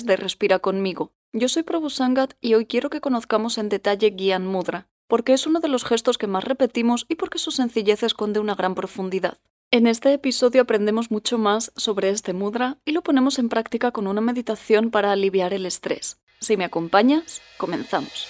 de Respira conmigo. Yo soy Prabhu Sangat y hoy quiero que conozcamos en detalle Gyan Mudra, porque es uno de los gestos que más repetimos y porque su sencillez esconde una gran profundidad. En este episodio aprendemos mucho más sobre este mudra y lo ponemos en práctica con una meditación para aliviar el estrés. Si me acompañas, comenzamos.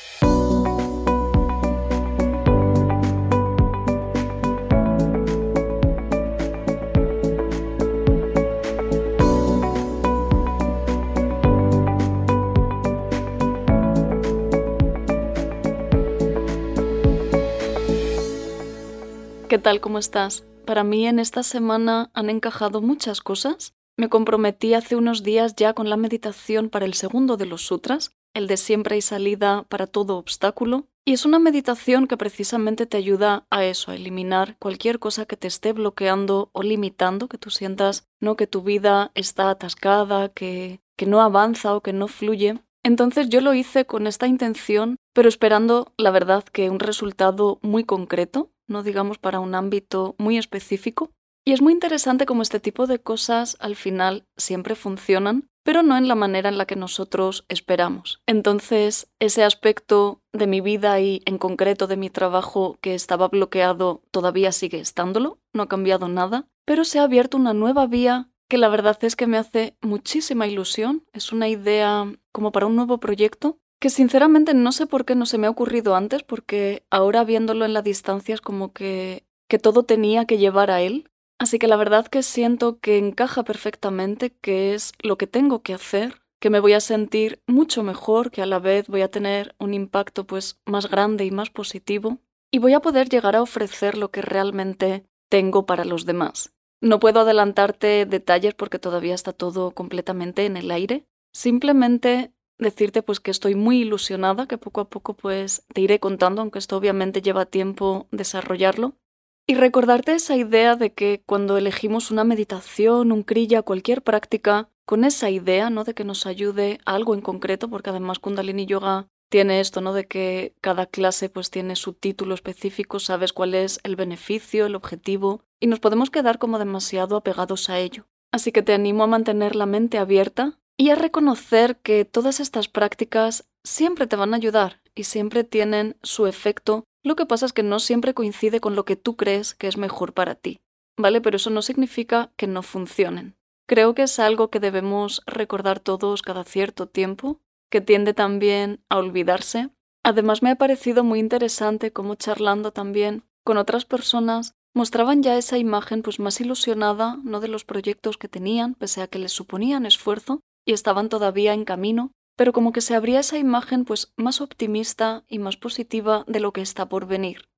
¿Qué tal? ¿Cómo estás? Para mí en esta semana han encajado muchas cosas. Me comprometí hace unos días ya con la meditación para el segundo de los sutras, el de siempre hay salida para todo obstáculo, y es una meditación que precisamente te ayuda a eso, a eliminar cualquier cosa que te esté bloqueando o limitando, que tú sientas no que tu vida está atascada, que, que no avanza o que no fluye. Entonces yo lo hice con esta intención, pero esperando, la verdad, que un resultado muy concreto, no digamos para un ámbito muy específico. Y es muy interesante cómo este tipo de cosas al final siempre funcionan, pero no en la manera en la que nosotros esperamos. Entonces, ese aspecto de mi vida y en concreto de mi trabajo que estaba bloqueado todavía sigue estándolo, no ha cambiado nada, pero se ha abierto una nueva vía que la verdad es que me hace muchísima ilusión. Es una idea como para un nuevo proyecto que sinceramente no sé por qué no se me ha ocurrido antes, porque ahora viéndolo en la distancia es como que, que todo tenía que llevar a él. Así que la verdad que siento que encaja perfectamente, que es lo que tengo que hacer, que me voy a sentir mucho mejor, que a la vez voy a tener un impacto pues más grande y más positivo, y voy a poder llegar a ofrecer lo que realmente tengo para los demás. No puedo adelantarte detalles porque todavía está todo completamente en el aire. Simplemente decirte pues que estoy muy ilusionada, que poco a poco pues te iré contando, aunque esto obviamente lleva tiempo desarrollarlo. Y recordarte esa idea de que cuando elegimos una meditación, un kriya, cualquier práctica, con esa idea, ¿no? De que nos ayude algo en concreto, porque además Kundalini Yoga tiene esto, ¿no? De que cada clase pues tiene su título específico, sabes cuál es el beneficio, el objetivo, y nos podemos quedar como demasiado apegados a ello. Así que te animo a mantener la mente abierta y a reconocer que todas estas prácticas siempre te van a ayudar y siempre tienen su efecto. Lo que pasa es que no siempre coincide con lo que tú crees que es mejor para ti, ¿vale? Pero eso no significa que no funcionen. Creo que es algo que debemos recordar todos cada cierto tiempo, que tiende también a olvidarse. Además me ha parecido muy interesante cómo charlando también con otras personas mostraban ya esa imagen pues más ilusionada, no de los proyectos que tenían, pese a que les suponían esfuerzo, y estaban todavía en camino, pero como que se abría esa imagen pues más optimista y más positiva de lo que está por venir.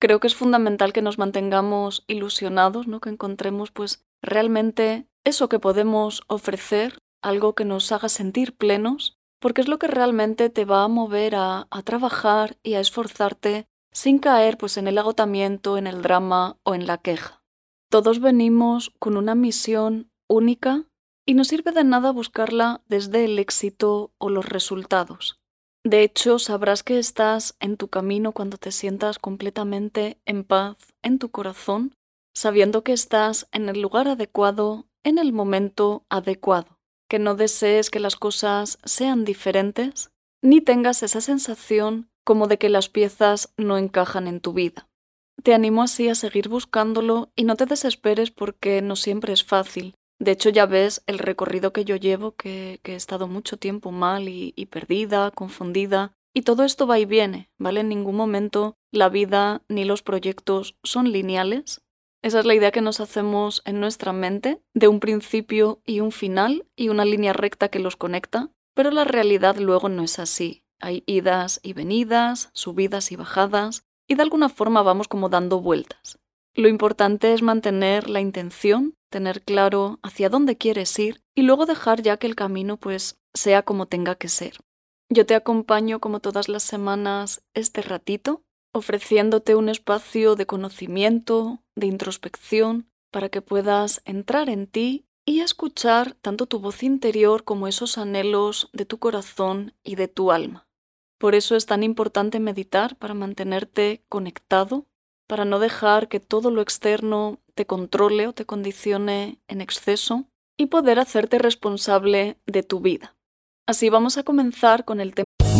Creo que es fundamental que nos mantengamos ilusionados, ¿no? que encontremos pues realmente eso que podemos ofrecer, algo que nos haga sentir plenos, porque es lo que realmente te va a mover a, a trabajar y a esforzarte sin caer pues en el agotamiento, en el drama o en la queja. Todos venimos con una misión única y no sirve de nada buscarla desde el éxito o los resultados. De hecho, sabrás que estás en tu camino cuando te sientas completamente en paz en tu corazón, sabiendo que estás en el lugar adecuado, en el momento adecuado, que no desees que las cosas sean diferentes, ni tengas esa sensación como de que las piezas no encajan en tu vida. Te animo así a seguir buscándolo y no te desesperes porque no siempre es fácil. De hecho, ya ves el recorrido que yo llevo, que, he estado mucho tiempo mal y, y perdida, confundida, y todo esto va y viene, ¿vale? En ningún momento la vida ni los proyectos son lineales. Esa es la idea que nos hacemos en nuestra mente, de un principio y un final y una línea recta que los conecta, pero la realidad luego no es así. Hay idas y venidas, subidas y bajadas, y de alguna forma vamos como dando vueltas. Lo importante es mantener la intención, tener claro hacia dónde quieres ir y luego dejar ya que el camino pues sea como tenga que ser. Yo te acompaño como todas las semanas este ratito, ofreciéndote un espacio de conocimiento, de introspección, para que puedas entrar en ti y escuchar tanto tu voz interior como esos anhelos de tu corazón y de tu alma. Por eso es tan importante meditar para mantenerte conectado, para no dejar que todo lo externo te controle o te condicione en exceso y poder hacerte responsable de tu vida. Así vamos a comenzar con el tema.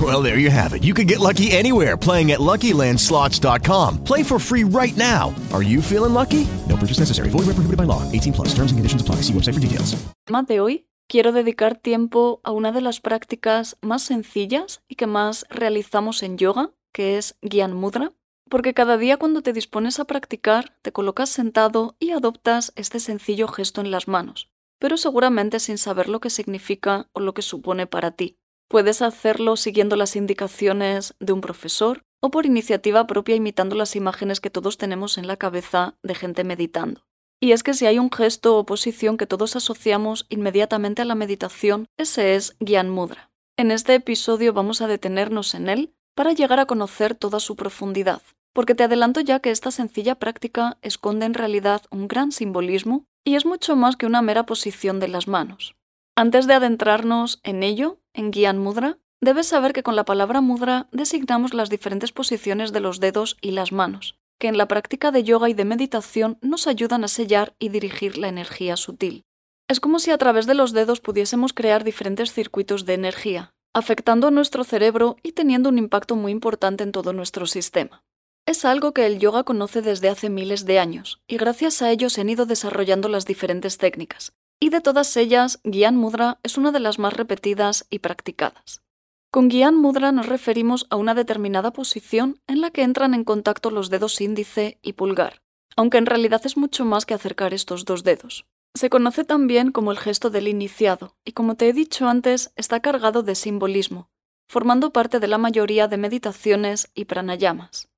Well, there you have it. You can get lucky anywhere playing at LuckyLandSlots.com. Play for free right now. Are you feeling lucky? No purchase necessary. Void where prohibited by law. 18 plus. Terms and conditions apply. See website for details. tema de hoy quiero dedicar tiempo a una de las prácticas más sencillas y que más realizamos en yoga, que es Gyan Mudra, porque cada día cuando te dispones a practicar te colocas sentado y adoptas este sencillo gesto en las manos, pero seguramente sin saber lo que significa o lo que supone para ti. Puedes hacerlo siguiendo las indicaciones de un profesor o por iniciativa propia imitando las imágenes que todos tenemos en la cabeza de gente meditando. Y es que si hay un gesto o posición que todos asociamos inmediatamente a la meditación, ese es Gyan Mudra. En este episodio vamos a detenernos en él para llegar a conocer toda su profundidad, porque te adelanto ya que esta sencilla práctica esconde en realidad un gran simbolismo y es mucho más que una mera posición de las manos. Antes de adentrarnos en ello, en Gyan Mudra, debes saber que con la palabra mudra designamos las diferentes posiciones de los dedos y las manos, que en la práctica de yoga y de meditación nos ayudan a sellar y dirigir la energía sutil. Es como si a través de los dedos pudiésemos crear diferentes circuitos de energía, afectando a nuestro cerebro y teniendo un impacto muy importante en todo nuestro sistema. Es algo que el yoga conoce desde hace miles de años, y gracias a ello se han ido desarrollando las diferentes técnicas, y de todas ellas, Gyan Mudra es una de las más repetidas y practicadas. Con Gyan Mudra nos referimos a una determinada posición en la que entran en contacto los dedos índice y pulgar, aunque en realidad es mucho más que acercar estos dos dedos. Se conoce también como el gesto del iniciado, y como te he dicho antes, está cargado de simbolismo, formando parte de la mayoría de meditaciones y pranayamas.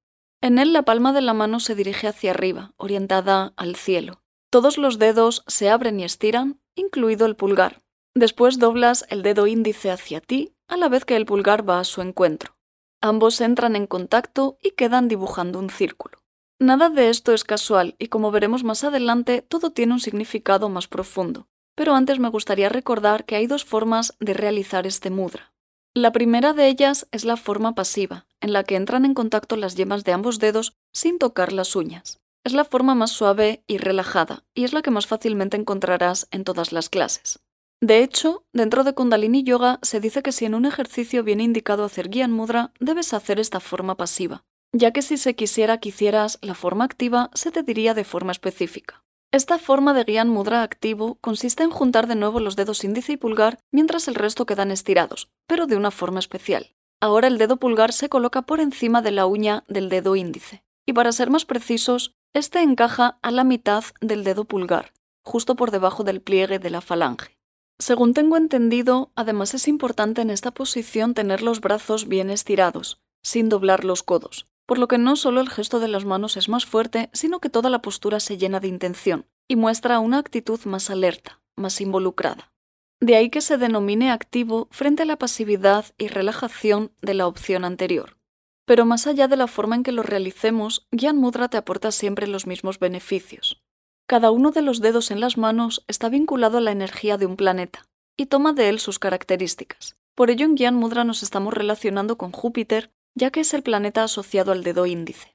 En él la palma de la mano se dirige hacia arriba, orientada al cielo. Todos los dedos se abren y estiran, incluido el pulgar. Después doblas el dedo índice hacia ti a la vez que el pulgar va a su encuentro. Ambos entran en contacto y quedan dibujando un círculo. Nada de esto es casual y como veremos más adelante, todo tiene un significado más profundo. Pero antes me gustaría recordar que hay dos formas de realizar este mudra. La primera de ellas es la forma pasiva, en la que entran en contacto las yemas de ambos dedos sin tocar las uñas. Es la forma más suave y relajada, y es la que más fácilmente encontrarás en todas las clases. De hecho, dentro de Kundalini Yoga se dice que si en un ejercicio viene indicado hacer Gyan Mudra, debes hacer esta forma pasiva, ya que si se quisiera que hicieras la forma activa, se te diría de forma específica. Esta forma de Gyan Mudra activo consiste en juntar de nuevo los dedos índice y pulgar mientras el resto quedan estirados, pero de una forma especial. Ahora el dedo pulgar se coloca por encima de la uña del dedo índice, y para ser más precisos, este encaja a la mitad del dedo pulgar, justo por debajo del pliegue de la falange. Según tengo entendido, además es importante en esta posición tener los brazos bien estirados, sin doblar los codos, por lo que no solo el gesto de las manos es más fuerte, sino que toda la postura se llena de intención y muestra una actitud más alerta, más involucrada. De ahí que se denomine activo frente a la pasividad y relajación de la opción anterior. Pero más allá de la forma en que lo realicemos, Gyan Mudra te aporta siempre los mismos beneficios. Cada uno de los dedos en las manos está vinculado a la energía de un planeta y toma de él sus características. Por ello en Gyan Mudra nos estamos relacionando con Júpiter, ya que es el planeta asociado al dedo índice.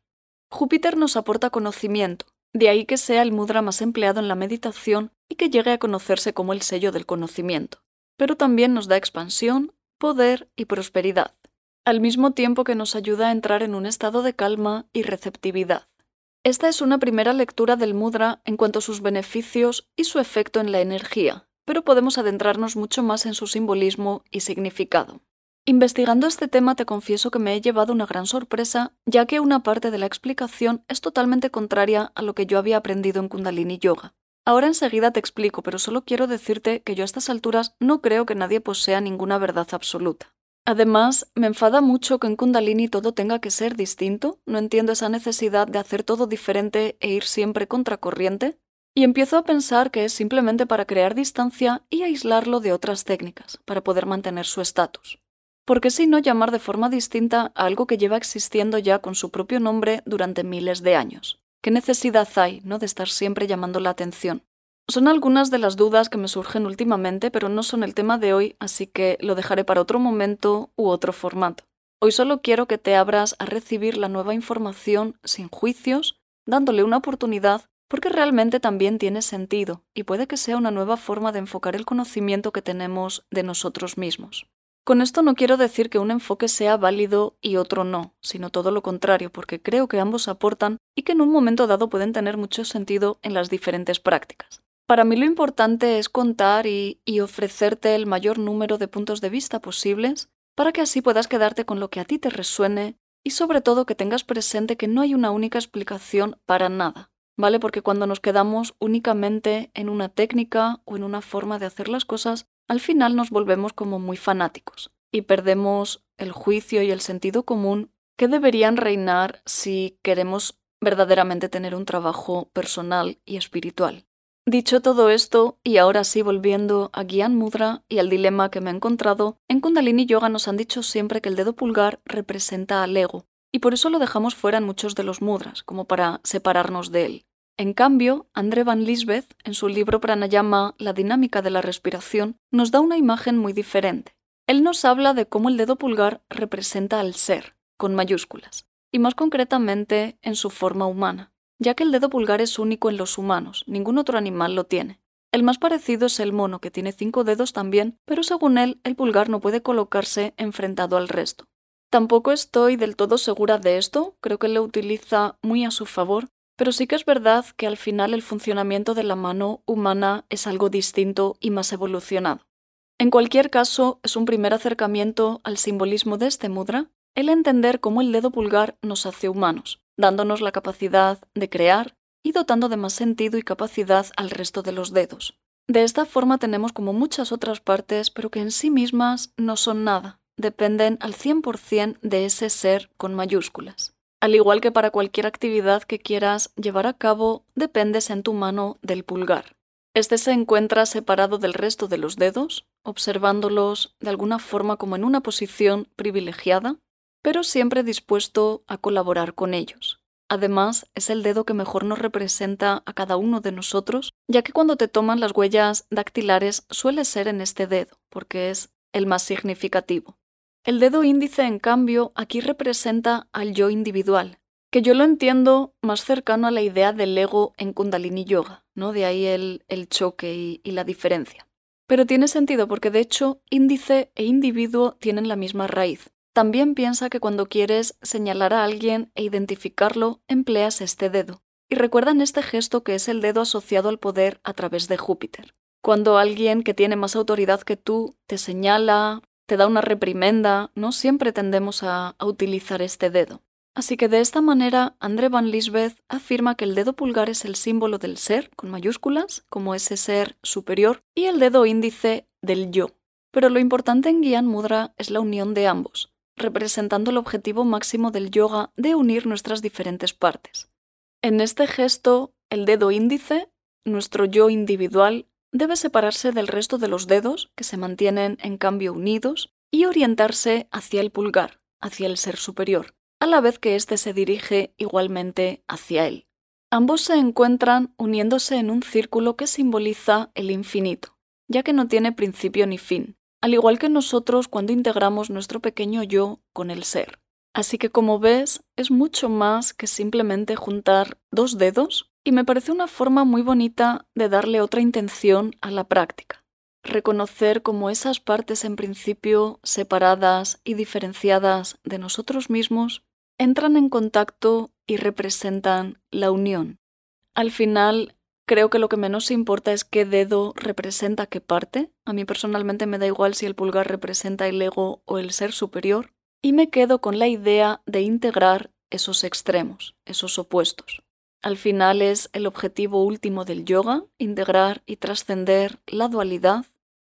Júpiter nos aporta conocimiento, de ahí que sea el mudra más empleado en la meditación y que llegue a conocerse como el sello del conocimiento, pero también nos da expansión, poder y prosperidad, al mismo tiempo que nos ayuda a entrar en un estado de calma y receptividad. Esta es una primera lectura del mudra en cuanto a sus beneficios y su efecto en la energía, pero podemos adentrarnos mucho más en su simbolismo y significado. Investigando este tema te confieso que me he llevado una gran sorpresa, ya que una parte de la explicación es totalmente contraria a lo que yo había aprendido en Kundalini Yoga. Ahora enseguida te explico, pero solo quiero decirte que yo a estas alturas no creo que nadie posea ninguna verdad absoluta. Además, me enfada mucho que en Kundalini todo tenga que ser distinto, no entiendo esa necesidad de hacer todo diferente e ir siempre contracorriente, y empiezo a pensar que es simplemente para crear distancia y aislarlo de otras técnicas, para poder mantener su estatus. ¿Por qué si no llamar de forma distinta a algo que lleva existiendo ya con su propio nombre durante miles de años? ¿Qué necesidad hay, no, de estar siempre llamando la atención? Son algunas de las dudas que me surgen últimamente, pero no son el tema de hoy, así que lo dejaré para otro momento u otro formato. Hoy solo quiero que te abras a recibir la nueva información sin juicios, dándole una oportunidad, porque realmente también tiene sentido y puede que sea una nueva forma de enfocar el conocimiento que tenemos de nosotros mismos. Con esto no quiero decir que un enfoque sea válido y otro no, sino todo lo contrario, porque creo que ambos aportan y que en un momento dado pueden tener mucho sentido en las diferentes prácticas. Para mí lo importante es contar y, ofrecerte el mayor número de puntos de vista posibles para que así puedas quedarte con lo que a ti te resuene y sobre todo que tengas presente que no hay una única explicación para nada, ¿vale? Porque cuando nos quedamos únicamente en una técnica o en una forma de hacer las cosas, al final nos volvemos como muy fanáticos y perdemos el juicio y el sentido común que deberían reinar si queremos verdaderamente tener un trabajo personal y espiritual. Dicho todo esto, y ahora sí volviendo a Gyan Mudra y al dilema que me he encontrado, en Kundalini Yoga nos han dicho siempre que el dedo pulgar representa al ego, y por eso lo dejamos fuera en muchos de los mudras, como para separarnos de él. En cambio, André Van Lisbeth, en su libro Pranayama, La dinámica de la respiración, nos da una imagen muy diferente. Él nos habla de cómo el dedo pulgar representa al ser, con mayúsculas, y más concretamente en su forma humana, ya que el dedo pulgar es único en los humanos, ningún otro animal lo tiene. El más parecido es el mono, que tiene cinco dedos también, pero según él, el pulgar no puede colocarse enfrentado al resto. Tampoco estoy del todo segura de esto, creo que lo utiliza muy a su favor, pero sí que es verdad que al final el funcionamiento de la mano humana es algo distinto y más evolucionado. En cualquier caso, es un primer acercamiento al simbolismo de este mudra el entender cómo el dedo pulgar nos hace humanos, dándonos la capacidad de crear y dotando de más sentido y capacidad al resto de los dedos. De esta forma tenemos como muchas otras partes, pero que en sí mismas no son nada, dependen al 100% de ese ser con mayúsculas. Al igual que para cualquier actividad que quieras llevar a cabo, dependes en tu mano del pulgar. Este se encuentra separado del resto de los dedos, observándolos de alguna forma como en una posición privilegiada, pero siempre dispuesto a colaborar con ellos. Además, es el dedo que mejor nos representa a cada uno de nosotros, ya que cuando te toman las huellas dactilares suele ser en este dedo, porque es el más significativo. El dedo índice, en cambio, aquí representa al yo individual, que yo lo entiendo más cercano a la idea del ego en Kundalini Yoga, ¿no? De ahí el, choque y, y la diferencia. Pero tiene sentido porque de hecho índice e individuo tienen la misma raíz. También piensa que cuando quieres señalar a alguien e identificarlo, empleas este dedo. Y recuerdan este gesto que es el dedo asociado al poder a través de Júpiter. Cuando alguien que tiene más autoridad que tú te señala, te da una reprimenda, no siempre tendemos a, utilizar este dedo. Así que de esta manera, André Van Lisbeth afirma que el dedo pulgar es el símbolo del ser, con mayúsculas, como ese ser superior, y el dedo índice del yo. Pero lo importante en Gyan Mudra es la unión de ambos, representando el objetivo máximo del yoga de unir nuestras diferentes partes. En este gesto, el dedo índice, nuestro yo individual, debe separarse del resto de los dedos, que se mantienen en cambio unidos, y orientarse hacia el pulgar, hacia el ser superior, a la vez que éste se dirige igualmente hacia él. Ambos se encuentran uniéndose en un círculo que simboliza el infinito, ya que no tiene principio ni fin, al igual que nosotros cuando integramos nuestro pequeño yo con el ser. Así que como ves, es mucho más que simplemente juntar dos dedos y me parece una forma muy bonita de darle otra intención a la práctica. Reconocer como esas partes en principio separadas y diferenciadas de nosotros mismos entran en contacto y representan la unión. Al final, creo que lo que menos importa es qué dedo representa qué parte. A mí personalmente me da igual si el pulgar representa el ego o el ser superior y me quedo con la idea de integrar esos extremos, esos opuestos. Al final es el objetivo último del yoga, integrar y trascender la dualidad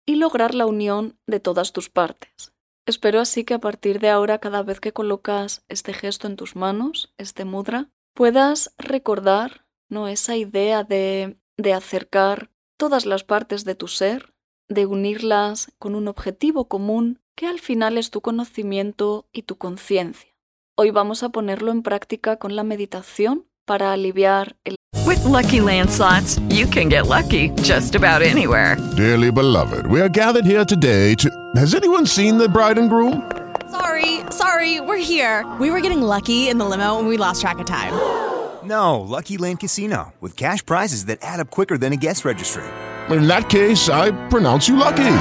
y lograr la unión de todas tus partes. Espero así que a partir de ahora, cada vez que colocas este gesto en tus manos, este mudra, puedas recordar ¿no? esa idea de, de acercar todas las partes de tu ser, de unirlas con un objetivo común que al final es tu conocimiento y tu conciencia. Hoy vamos a ponerlo en práctica con la meditación para aliviar el With lucky landslots, you can get lucky just about anywhere. Dearly beloved, we are gathered here today to. Has anyone seen the bride and groom? Sorry, sorry, we're here. We were getting lucky in the limo and we lost track of time. No, Lucky Land Casino, with cash prizes that add up quicker than a guest registry. In that case, I pronounce you lucky.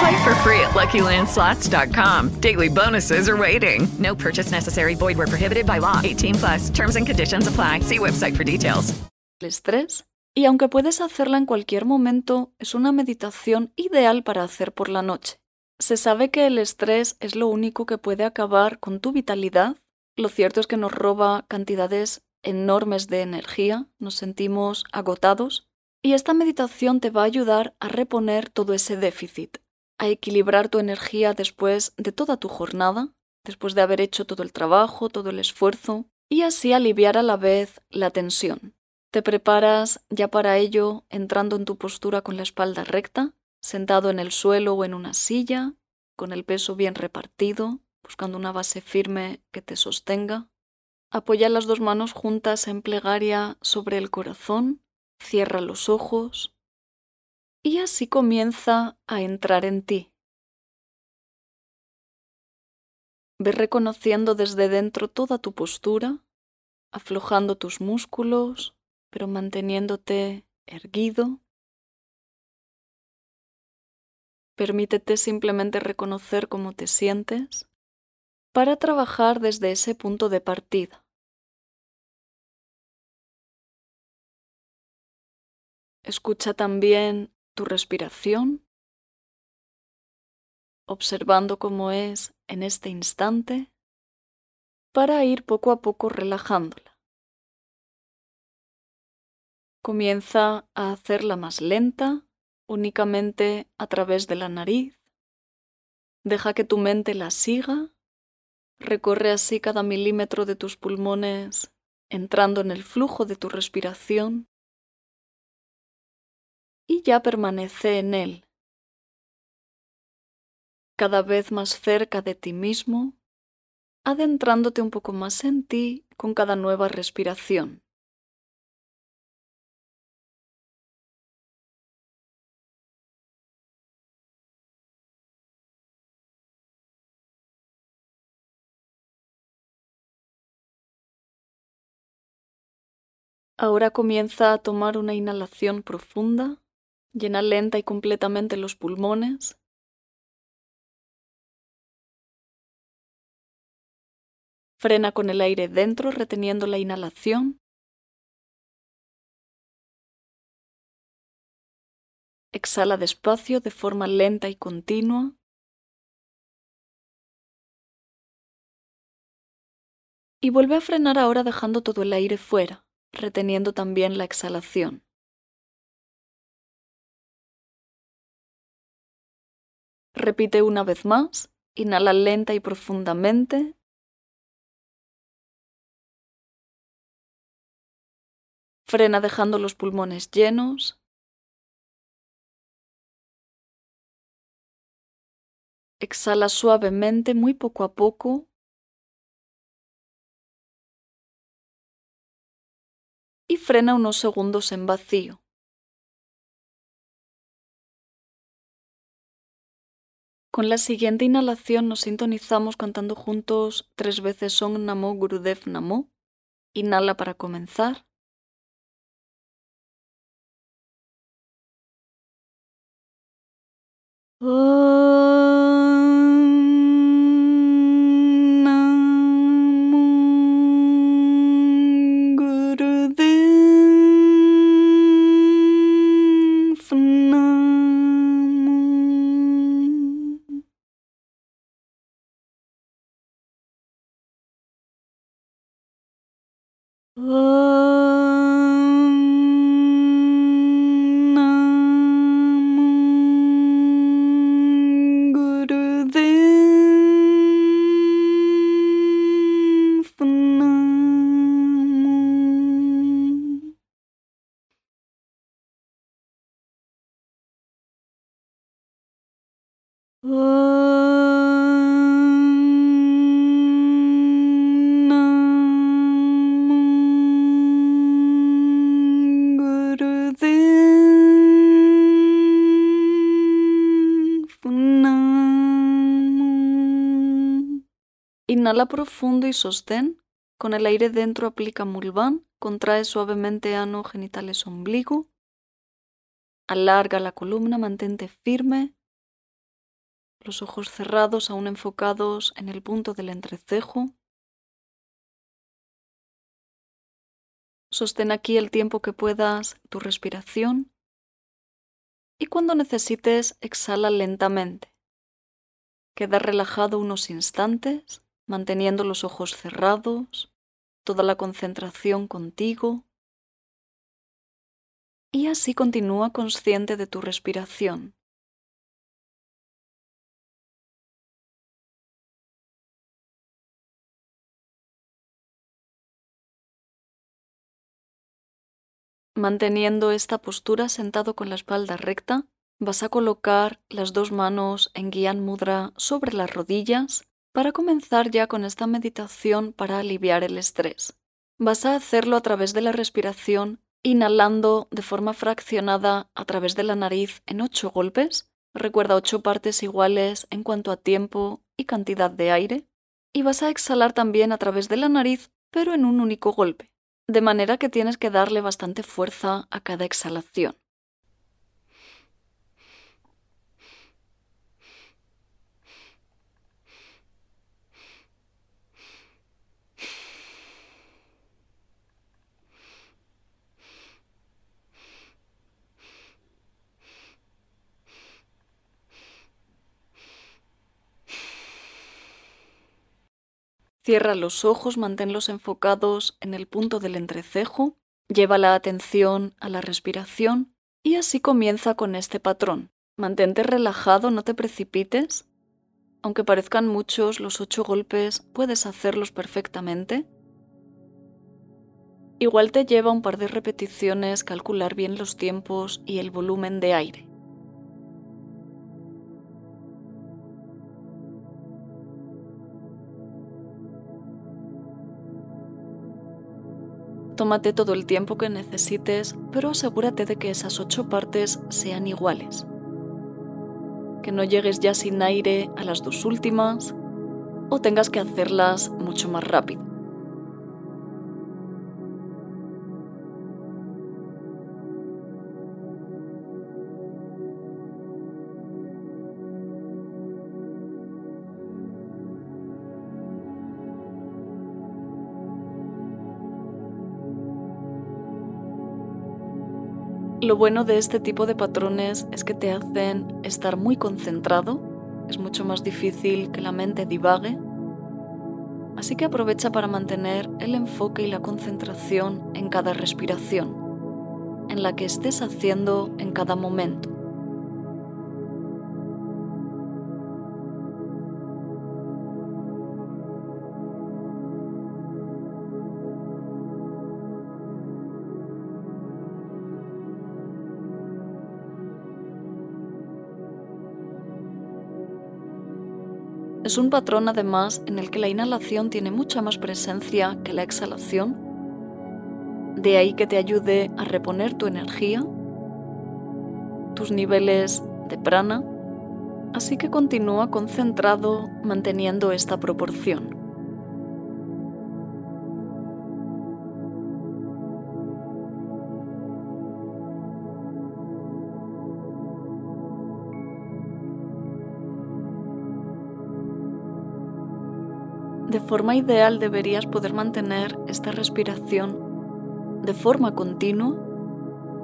Play for free at LuckyLandSlots.com. Daily bonuses are waiting. No purchase necessary. Void were prohibited by law. 18 plus. Terms and conditions apply. See website for details. estrés. Y aunque puedes hacerla en cualquier momento, es una meditación ideal para hacer por la noche. Se sabe que el estrés es lo único que puede acabar con tu vitalidad. Lo cierto es que nos roba cantidades enormes de energía, nos sentimos agotados y esta meditación te va a ayudar a reponer todo ese déficit, a equilibrar tu energía después de toda tu jornada, después de haber hecho todo el trabajo, todo el esfuerzo, y así aliviar a la vez la tensión. Te preparas ya para ello entrando en tu postura con la espalda recta, sentado en el suelo o en una silla, con el peso bien repartido, buscando una base firme que te sostenga. Apoya las dos manos juntas en plegaria sobre el corazón cierra los ojos y así comienza a entrar en ti. Ve reconociendo desde dentro toda tu postura, aflojando tus músculos, pero manteniéndote erguido. Permítete simplemente reconocer cómo te sientes para trabajar desde ese punto de partida. Escucha también tu respiración, observando cómo es en este instante, para ir poco a poco relajándola. Comienza a hacerla más lenta, únicamente a través de la nariz. Deja que tu mente la siga. Recorre así cada milímetro de tus pulmones, entrando en el flujo de tu respiración y ya permanece en él, cada vez más cerca de ti mismo, adentrándote un poco más en ti con cada nueva respiración. Ahora comienza a tomar una inhalación profunda Llena lenta y completamente los pulmones. Frena con el aire dentro, reteniendo la inhalación. Exhala despacio de forma lenta y continua. Y vuelve a frenar ahora dejando todo el aire fuera, reteniendo también la exhalación. Repite una vez más. Inhala lenta y profundamente. Frena dejando los pulmones llenos. Exhala suavemente, muy poco a poco. Y frena unos segundos en vacío. Con la siguiente inhalación nos sintonizamos cantando juntos tres veces Song Namo Gurudev Namo. Inhala para comenzar. Inhala profundo y sostén. Con el aire dentro aplica mulván. Contrae suavemente ano, genitales, ombligo. Alarga la columna, mantente firme. Los ojos cerrados, aún enfocados en el punto del entrecejo. Sostén aquí el tiempo que puedas tu respiración. Y cuando necesites, exhala lentamente. Queda relajado unos instantes manteniendo los ojos cerrados, toda la concentración contigo. Y así continúa consciente de tu respiración. Manteniendo esta postura sentado con la espalda recta, vas a colocar las dos manos en Gyan Mudra sobre las rodillas para comenzar ya con esta meditación para aliviar el estrés, vas a hacerlo a través de la respiración, inhalando de forma fraccionada a través de la nariz en ocho golpes. Recuerda ocho partes iguales en cuanto a tiempo y cantidad de aire. Y vas a exhalar también a través de la nariz, pero en un único golpe, de manera que tienes que darle bastante fuerza a cada exhalación. Cierra los ojos, manténlos enfocados en el punto del entrecejo, lleva la atención a la respiración y así comienza con este patrón. Mantente relajado, no te precipites. Aunque parezcan muchos los ocho golpes, puedes hacerlos perfectamente. Igual te lleva un par de repeticiones calcular bien los tiempos y el volumen de aire. Tómate todo el tiempo que necesites, pero asegúrate de que esas ocho partes sean iguales. Que no llegues ya sin aire a las dos últimas o tengas que hacerlas mucho más rápido. Lo bueno de este tipo de patrones es que te hacen estar muy concentrado, es mucho más difícil que la mente divague, así que aprovecha para mantener el enfoque y la concentración en cada respiración, en la que estés haciendo en cada momento. Es un patrón además en el que la inhalación tiene mucha más presencia que la exhalación. De ahí que te ayude a reponer tu energía, tus niveles de prana así que continúa concentrado manteniendo esta proporción. Forma ideal deberías poder mantener esta respiración de forma continua,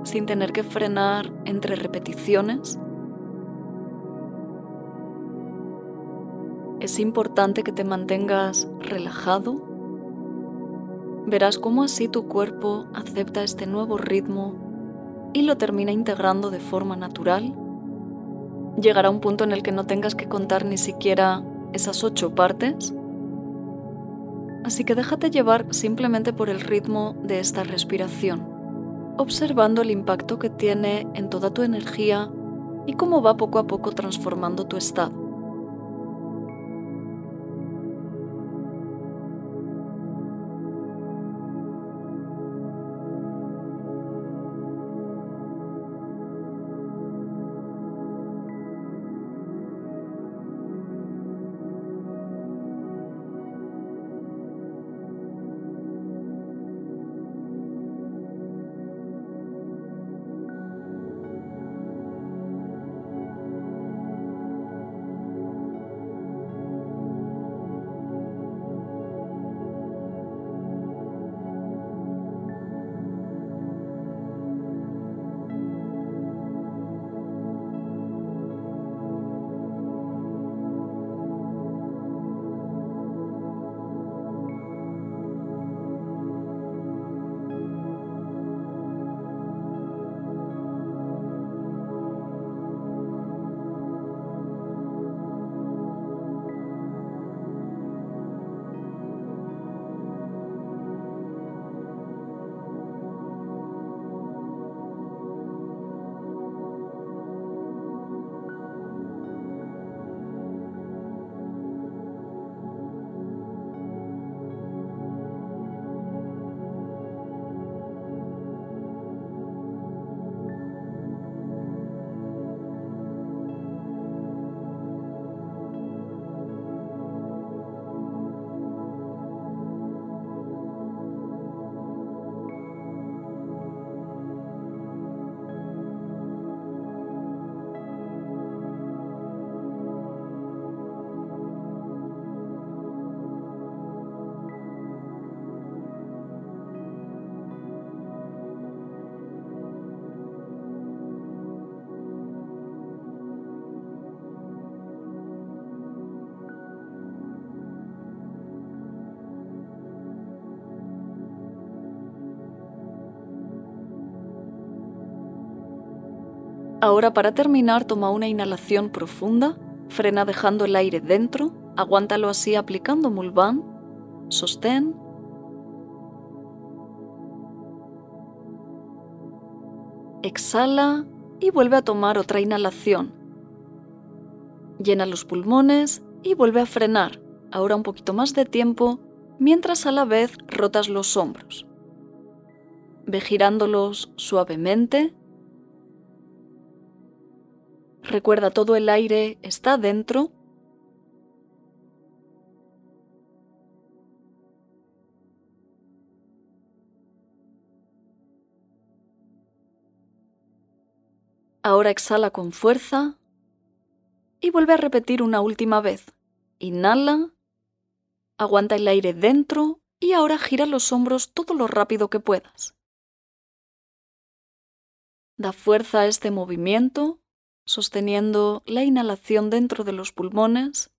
sin tener que frenar entre repeticiones. Es importante que te mantengas relajado. Verás cómo así tu cuerpo acepta este nuevo ritmo y lo termina integrando de forma natural. Llegará un punto en el que no tengas que contar ni siquiera esas ocho partes así que déjate llevar simplemente por el ritmo de esta respiración, observando el impacto que tiene en toda tu energía y cómo va poco a poco transformando tu estado. Ahora para terminar toma una inhalación profunda, frena dejando el aire dentro, aguántalo así aplicando mulván, sostén. Exhala y vuelve a tomar otra inhalación. Llena los pulmones y vuelve a frenar, ahora un poquito más de tiempo, mientras a la vez rotas los hombros. Ve girándolos suavemente Recuerda, todo el aire está dentro. Ahora exhala con fuerza y vuelve a repetir una última vez. Inhala, aguanta el aire dentro y ahora gira los hombros todo lo rápido que puedas. Da fuerza a este movimiento sosteniendo la inhalación dentro de los pulmones.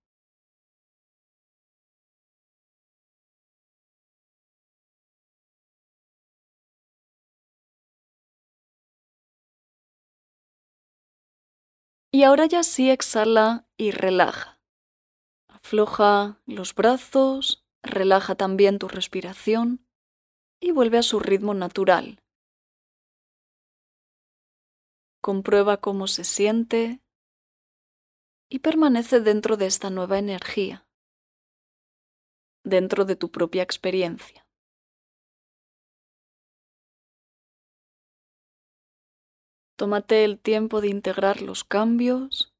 Y ahora ya sí exhala y relaja. Afloja los brazos, relaja también tu respiración y vuelve a su ritmo natural. Comprueba cómo se siente y permanece dentro de esta nueva energía, dentro de tu propia experiencia. Tómate el tiempo de integrar los cambios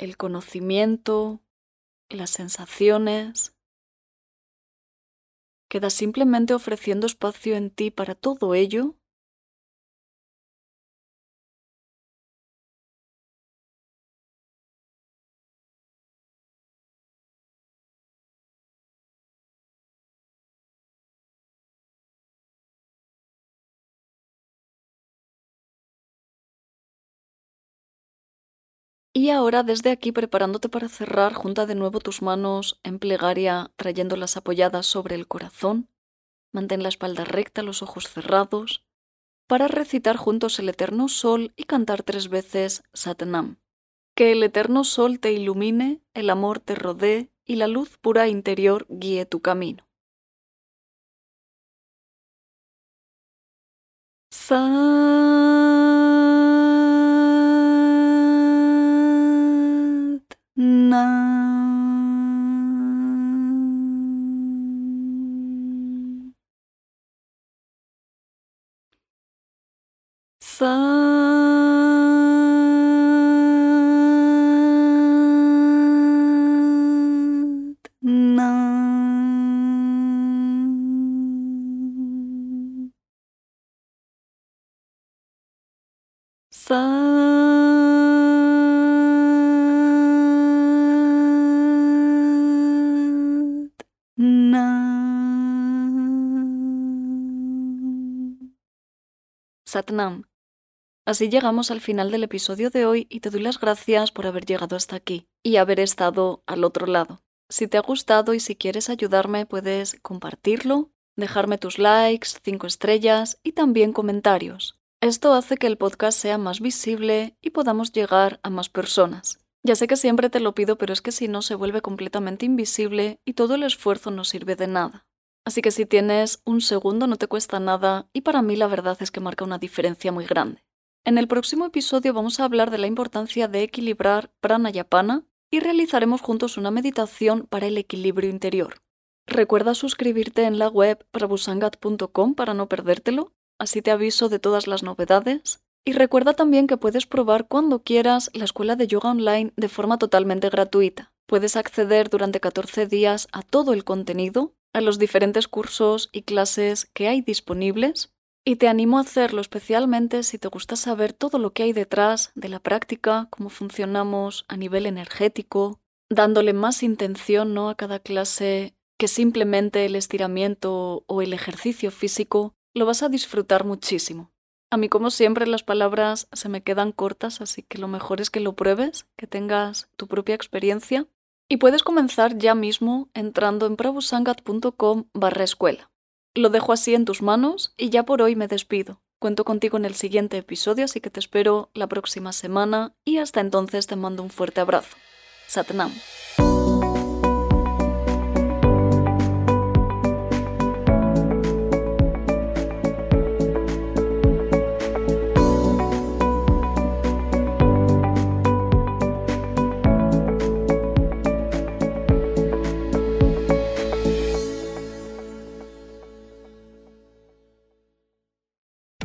el conocimiento, las sensaciones. Quedas simplemente ofreciendo espacio en ti para todo ello Y ahora desde aquí preparándote para cerrar, junta de nuevo tus manos en plegaria, trayéndolas apoyadas sobre el corazón. Mantén la espalda recta, los ojos cerrados, para recitar juntos el Eterno Sol y cantar tres veces Satnam. Que el Eterno Sol te ilumine, el amor te rodee y la luz pura interior guíe tu camino. Satnam. Así llegamos al final del episodio de hoy y te doy las gracias por haber llegado hasta aquí y haber estado al otro lado. Si te ha gustado y si quieres ayudarme puedes compartirlo, dejarme tus likes, cinco estrellas y también comentarios. Esto hace que el podcast sea más visible y podamos llegar a más personas. Ya sé que siempre te lo pido, pero es que si no se vuelve completamente invisible y todo el esfuerzo no sirve de nada. Así que si tienes un segundo no te cuesta nada y para mí la verdad es que marca una diferencia muy grande. En el próximo episodio vamos a hablar de la importancia de equilibrar prana y apana y realizaremos juntos una meditación para el equilibrio interior. Recuerda suscribirte en la web prabusangat.com para no perdértelo, así te aviso de todas las novedades. Y recuerda también que puedes probar cuando quieras la escuela de yoga online de forma totalmente gratuita. Puedes acceder durante 14 días a todo el contenido a los diferentes cursos y clases que hay disponibles y te animo a hacerlo especialmente si te gusta saber todo lo que hay detrás de la práctica, cómo funcionamos a nivel energético, dándole más intención ¿no? a cada clase que simplemente el estiramiento o el ejercicio físico, lo vas a disfrutar muchísimo. A mí, como siempre, las palabras se me quedan cortas, así que lo mejor es que lo pruebes, que tengas tu propia experiencia y puedes comenzar ya mismo entrando en prabusangat.com barra escuela. Lo dejo así en tus manos y ya por hoy me despido. Cuento contigo en el siguiente episodio, así que te espero la próxima semana y hasta entonces te mando un fuerte abrazo. Satnam.